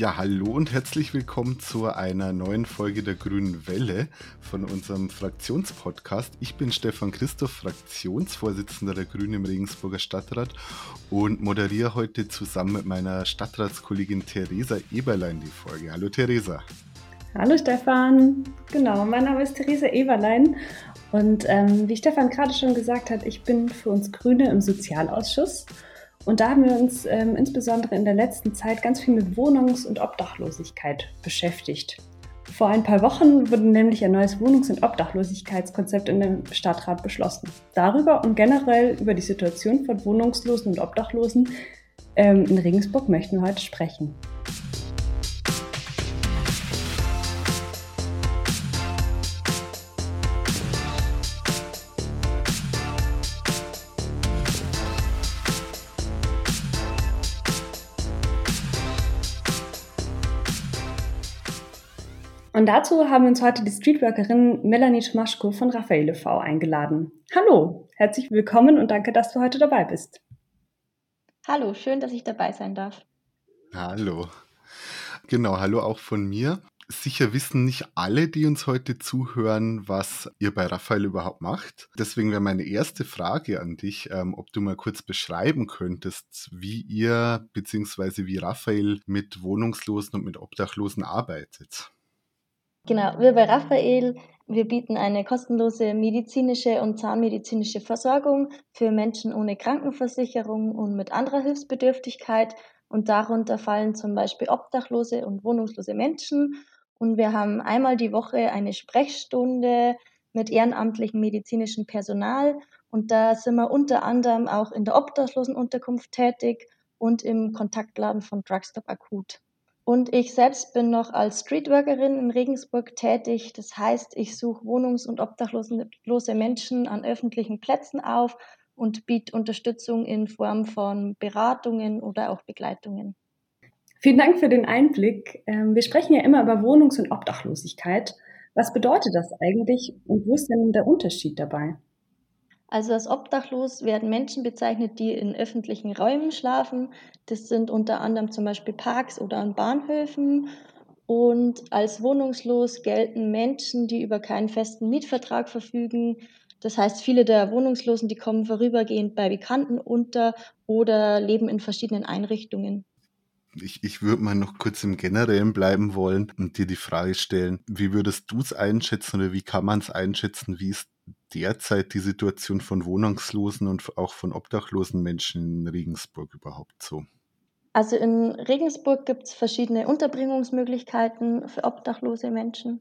Ja, hallo und herzlich willkommen zu einer neuen Folge der Grünen Welle von unserem Fraktionspodcast. Ich bin Stefan Christoph, Fraktionsvorsitzender der Grünen im Regensburger Stadtrat und moderiere heute zusammen mit meiner Stadtratskollegin Theresa Eberlein die Folge. Hallo Theresa. Hallo Stefan. Genau, mein Name ist Theresa Eberlein und ähm, wie Stefan gerade schon gesagt hat, ich bin für uns Grüne im Sozialausschuss. Und da haben wir uns ähm, insbesondere in der letzten Zeit ganz viel mit Wohnungs- und Obdachlosigkeit beschäftigt. Vor ein paar Wochen wurde nämlich ein neues Wohnungs- und Obdachlosigkeitskonzept in dem Stadtrat beschlossen. Darüber und generell über die Situation von Wohnungslosen und Obdachlosen ähm, in Regensburg möchten wir heute sprechen. Und dazu haben wir uns heute die Streetworkerin Melanie Schmaschko von Raffaele V eingeladen. Hallo, herzlich willkommen und danke, dass du heute dabei bist. Hallo, schön, dass ich dabei sein darf. Hallo. Genau, hallo auch von mir. Sicher wissen nicht alle, die uns heute zuhören, was ihr bei Raphael überhaupt macht. Deswegen wäre meine erste Frage an dich, ähm, ob du mal kurz beschreiben könntest, wie ihr bzw. wie Raphael mit Wohnungslosen und mit Obdachlosen arbeitet. Genau, wir bei Raphael, wir bieten eine kostenlose medizinische und zahnmedizinische Versorgung für Menschen ohne Krankenversicherung und mit anderer Hilfsbedürftigkeit. Und darunter fallen zum Beispiel obdachlose und wohnungslose Menschen. Und wir haben einmal die Woche eine Sprechstunde mit ehrenamtlichem medizinischen Personal. Und da sind wir unter anderem auch in der Obdachlosenunterkunft tätig und im Kontaktladen von Drugstop Akut. Und ich selbst bin noch als Streetworkerin in Regensburg tätig. Das heißt, ich suche wohnungs- und obdachlose Menschen an öffentlichen Plätzen auf und biete Unterstützung in Form von Beratungen oder auch Begleitungen. Vielen Dank für den Einblick. Ähm, wir sprechen ja immer über Wohnungs- und Obdachlosigkeit. Was bedeutet das eigentlich und wo ist denn der Unterschied dabei? Also als obdachlos werden Menschen bezeichnet, die in öffentlichen Räumen schlafen. Das sind unter anderem zum Beispiel Parks oder an Bahnhöfen. Und als wohnungslos gelten Menschen, die über keinen festen Mietvertrag verfügen. Das heißt, viele der Wohnungslosen, die kommen vorübergehend bei Bekannten unter oder leben in verschiedenen Einrichtungen. Ich, ich würde mal noch kurz im Generellen bleiben wollen und dir die Frage stellen, wie würdest du es einschätzen oder wie kann man es einschätzen, wie ist derzeit die Situation von wohnungslosen und auch von obdachlosen Menschen in Regensburg überhaupt so? Also in Regensburg gibt es verschiedene Unterbringungsmöglichkeiten für obdachlose Menschen.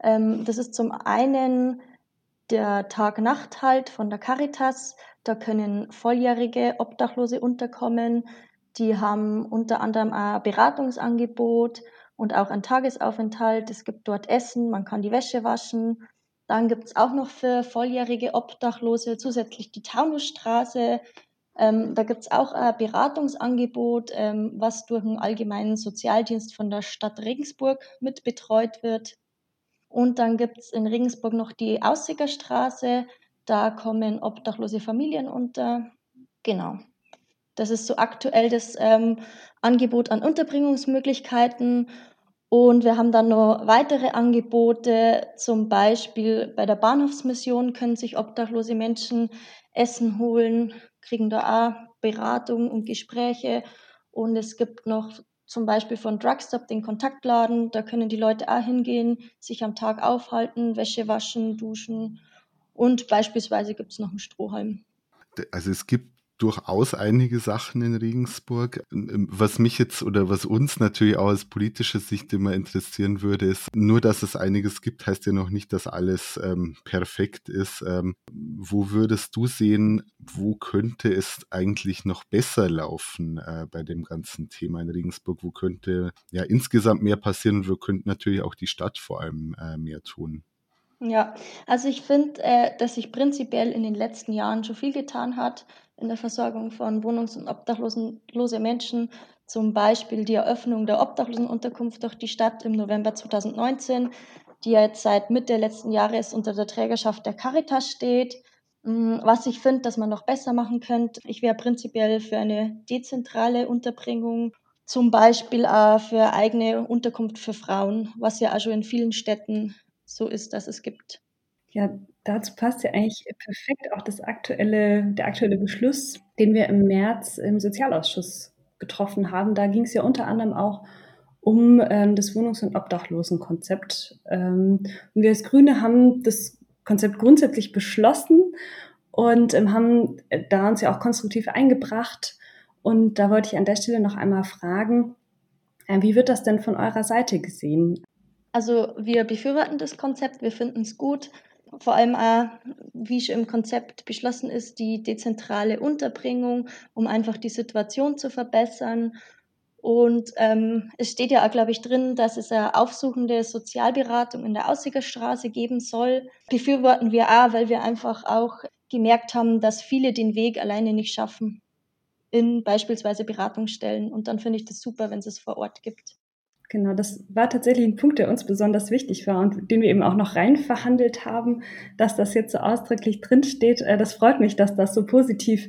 Ähm, das ist zum einen der Tag-Nacht-Halt von der Caritas. Da können volljährige Obdachlose unterkommen. Die haben unter anderem ein Beratungsangebot und auch einen Tagesaufenthalt. Es gibt dort Essen, man kann die Wäsche waschen. Dann gibt es auch noch für volljährige Obdachlose zusätzlich die Taunusstraße. Ähm, da gibt es auch ein Beratungsangebot, ähm, was durch einen allgemeinen Sozialdienst von der Stadt Regensburg mit betreut wird. Und dann gibt es in Regensburg noch die Aussigerstraße. Da kommen obdachlose Familien unter. Genau. Das ist so aktuell das ähm, Angebot an Unterbringungsmöglichkeiten. Und wir haben dann noch weitere Angebote, zum Beispiel bei der Bahnhofsmission können sich obdachlose Menschen Essen holen, kriegen da auch Beratung und Gespräche. Und es gibt noch zum Beispiel von Drugstop den Kontaktladen, da können die Leute auch hingehen, sich am Tag aufhalten, Wäsche waschen, duschen. Und beispielsweise gibt es noch einen Strohhalm. Also es gibt durchaus einige Sachen in Regensburg. Ähm, was mich jetzt oder was uns natürlich auch aus politischer Sicht immer interessieren würde, ist, nur dass es einiges gibt, heißt ja noch nicht, dass alles ähm, perfekt ist. Ähm, wo würdest du sehen, wo könnte es eigentlich noch besser laufen äh, bei dem ganzen Thema in Regensburg? Wo könnte ja insgesamt mehr passieren und wo könnte natürlich auch die Stadt vor allem äh, mehr tun? Ja, also ich finde, äh, dass sich prinzipiell in den letzten Jahren schon viel getan hat in der Versorgung von wohnungs- und obdachlose Menschen. Zum Beispiel die Eröffnung der Obdachlosenunterkunft durch die Stadt im November 2019, die ja jetzt seit Mitte letzten Jahres unter der Trägerschaft der Caritas steht. Mm, was ich finde, dass man noch besser machen könnte, ich wäre prinzipiell für eine dezentrale Unterbringung Zum Beispiel äh, für eigene Unterkunft für Frauen, was ja auch schon in vielen Städten so ist, dass es gibt. Ja, dazu passt ja eigentlich perfekt auch das aktuelle, der aktuelle Beschluss, den wir im März im Sozialausschuss getroffen haben. Da ging es ja unter anderem auch um ähm, das Wohnungs- und Obdachlosenkonzept. Ähm, und wir als Grüne haben das Konzept grundsätzlich beschlossen und ähm, haben da uns ja auch konstruktiv eingebracht. Und da wollte ich an der Stelle noch einmal fragen, äh, wie wird das denn von eurer Seite gesehen? Also wir befürworten das Konzept, wir finden es gut. Vor allem auch, wie schon im Konzept beschlossen ist, die dezentrale Unterbringung, um einfach die Situation zu verbessern. Und ähm, es steht ja auch, glaube ich, drin, dass es eine aufsuchende Sozialberatung in der Aussiegerstraße geben soll. Befürworten wir auch, weil wir einfach auch gemerkt haben, dass viele den Weg alleine nicht schaffen in beispielsweise Beratungsstellen. Und dann finde ich das super, wenn es es vor Ort gibt. Genau, das war tatsächlich ein Punkt, der uns besonders wichtig war und den wir eben auch noch rein verhandelt haben, dass das jetzt so ausdrücklich drinsteht. Äh, das freut mich, dass das so positiv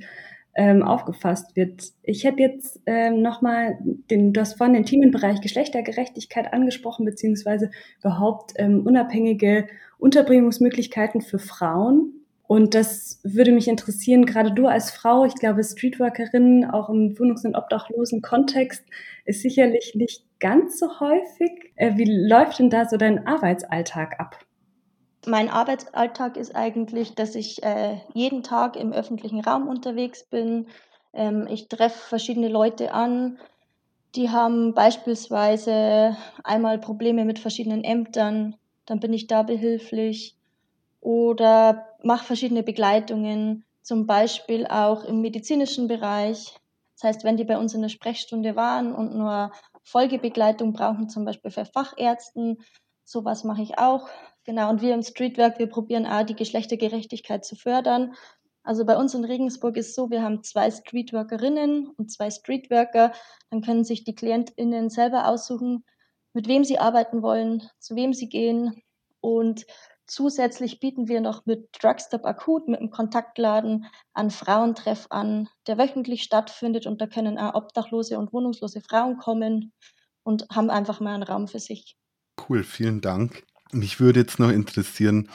ähm, aufgefasst wird. Ich hätte jetzt ähm, nochmal den, du hast vorhin den Themenbereich Geschlechtergerechtigkeit angesprochen, beziehungsweise überhaupt ähm, unabhängige Unterbringungsmöglichkeiten für Frauen. Und das würde mich interessieren, gerade du als Frau, ich glaube, Streetworkerin, auch im Wohnungs- und obdachlosen Kontext, ist sicherlich nicht ganz so häufig. Äh, wie läuft denn da so dein Arbeitsalltag ab? Mein Arbeitsalltag ist eigentlich, dass ich äh, jeden Tag im öffentlichen Raum unterwegs bin. Ähm, ich treffe verschiedene Leute an, die haben beispielsweise einmal Probleme mit verschiedenen Ämtern, dann bin ich da behilflich oder mache verschiedene Begleitungen, zum Beispiel auch im medizinischen Bereich. Das heißt, wenn die bei uns in der Sprechstunde waren und nur Folgebegleitung brauchen, zum Beispiel für Fachärzten, sowas mache ich auch. Genau, und wir im Streetwork, wir probieren auch die Geschlechtergerechtigkeit zu fördern. Also bei uns in Regensburg ist so, wir haben zwei Streetworkerinnen und zwei Streetworker. Dann können sich die KlientInnen selber aussuchen, mit wem sie arbeiten wollen, zu wem sie gehen. Und Zusätzlich bieten wir noch mit Drugstop Akut, mit einem Kontaktladen, einen Frauentreff an, der wöchentlich stattfindet und da können auch obdachlose und wohnungslose Frauen kommen und haben einfach mal einen Raum für sich. Cool, vielen Dank. Mich würde jetzt noch interessieren,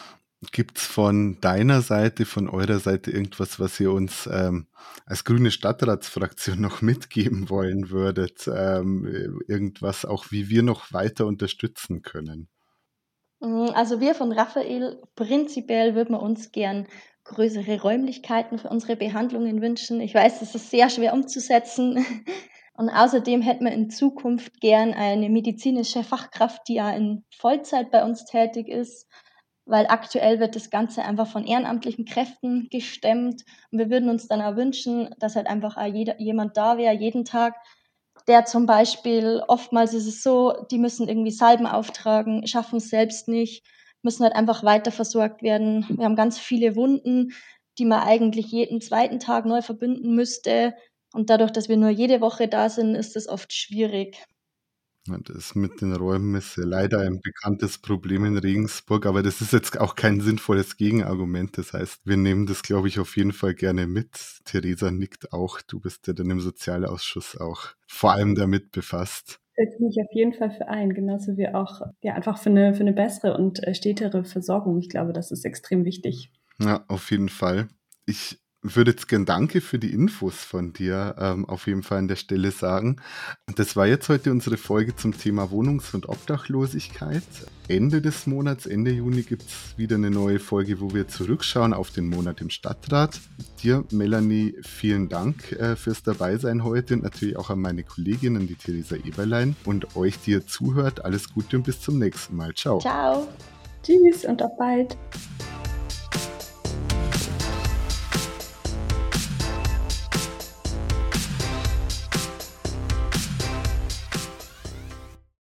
gibt es von deiner Seite, von eurer Seite irgendwas, was ihr uns ähm, als grüne Stadtratsfraktion noch mitgeben wollen würdet? Ähm, irgendwas auch, wie wir noch weiter unterstützen können? Mm, also wir von Raphael, prinzipiell würden wir uns gern größere Räumlichkeiten für unsere Behandlungen wünschen. Ich weiß, das ist sehr schwer umzusetzen. Und außerdem hätten wir in Zukunft gern eine medizinische Fachkraft, die ja in Vollzeit bei uns tätig ist, weil aktuell wird das Ganze einfach von ehrenamtlichen Kräften gestemmt. Und wir würden uns dann auch wünschen, dass halt einfach auch jeder, jemand da wäre, jeden Tag, der zum Beispiel, oftmals ist es so, die müssen irgendwie Salben auftragen, schaffen es selbst nicht, müssen halt einfach weiter versorgt werden. Wir haben ganz viele Wunden, die man eigentlich jeden zweiten Tag neu verbinden müsste. Und dadurch, dass wir nur jede Woche da sind, ist es oft schwierig. Das mit den Räumen ist ja leider ein bekanntes Problem in Regensburg, aber das ist jetzt auch kein sinnvolles Gegenargument. Das heißt, wir nehmen das, glaube ich, auf jeden Fall gerne mit. Theresa nickt auch. Du bist ja dann im Sozialausschuss auch vor allem damit befasst. Setze mich auf jeden Fall für ein, genauso wie auch ja, einfach für eine, für eine bessere und äh, stetere Versorgung. Ich glaube, das ist extrem wichtig. Ja, auf jeden Fall. Ich würde jetzt gern Danke für die Infos von dir ähm, auf jeden Fall an der Stelle sagen. Das war jetzt heute unsere Folge zum Thema Wohnungs- und Obdachlosigkeit. Ende des Monats, Ende Juni, gibt es wieder eine neue Folge, wo wir zurückschauen auf den Monat im Stadtrat. Dir, Melanie, vielen Dank äh, fürs Dabeisein heute und natürlich auch an meine Kolleginnen, die Theresa Eberlein und euch, die ihr zuhört. Alles Gute und bis zum nächsten Mal. Ciao. Ciao. Tschüss und auf bald.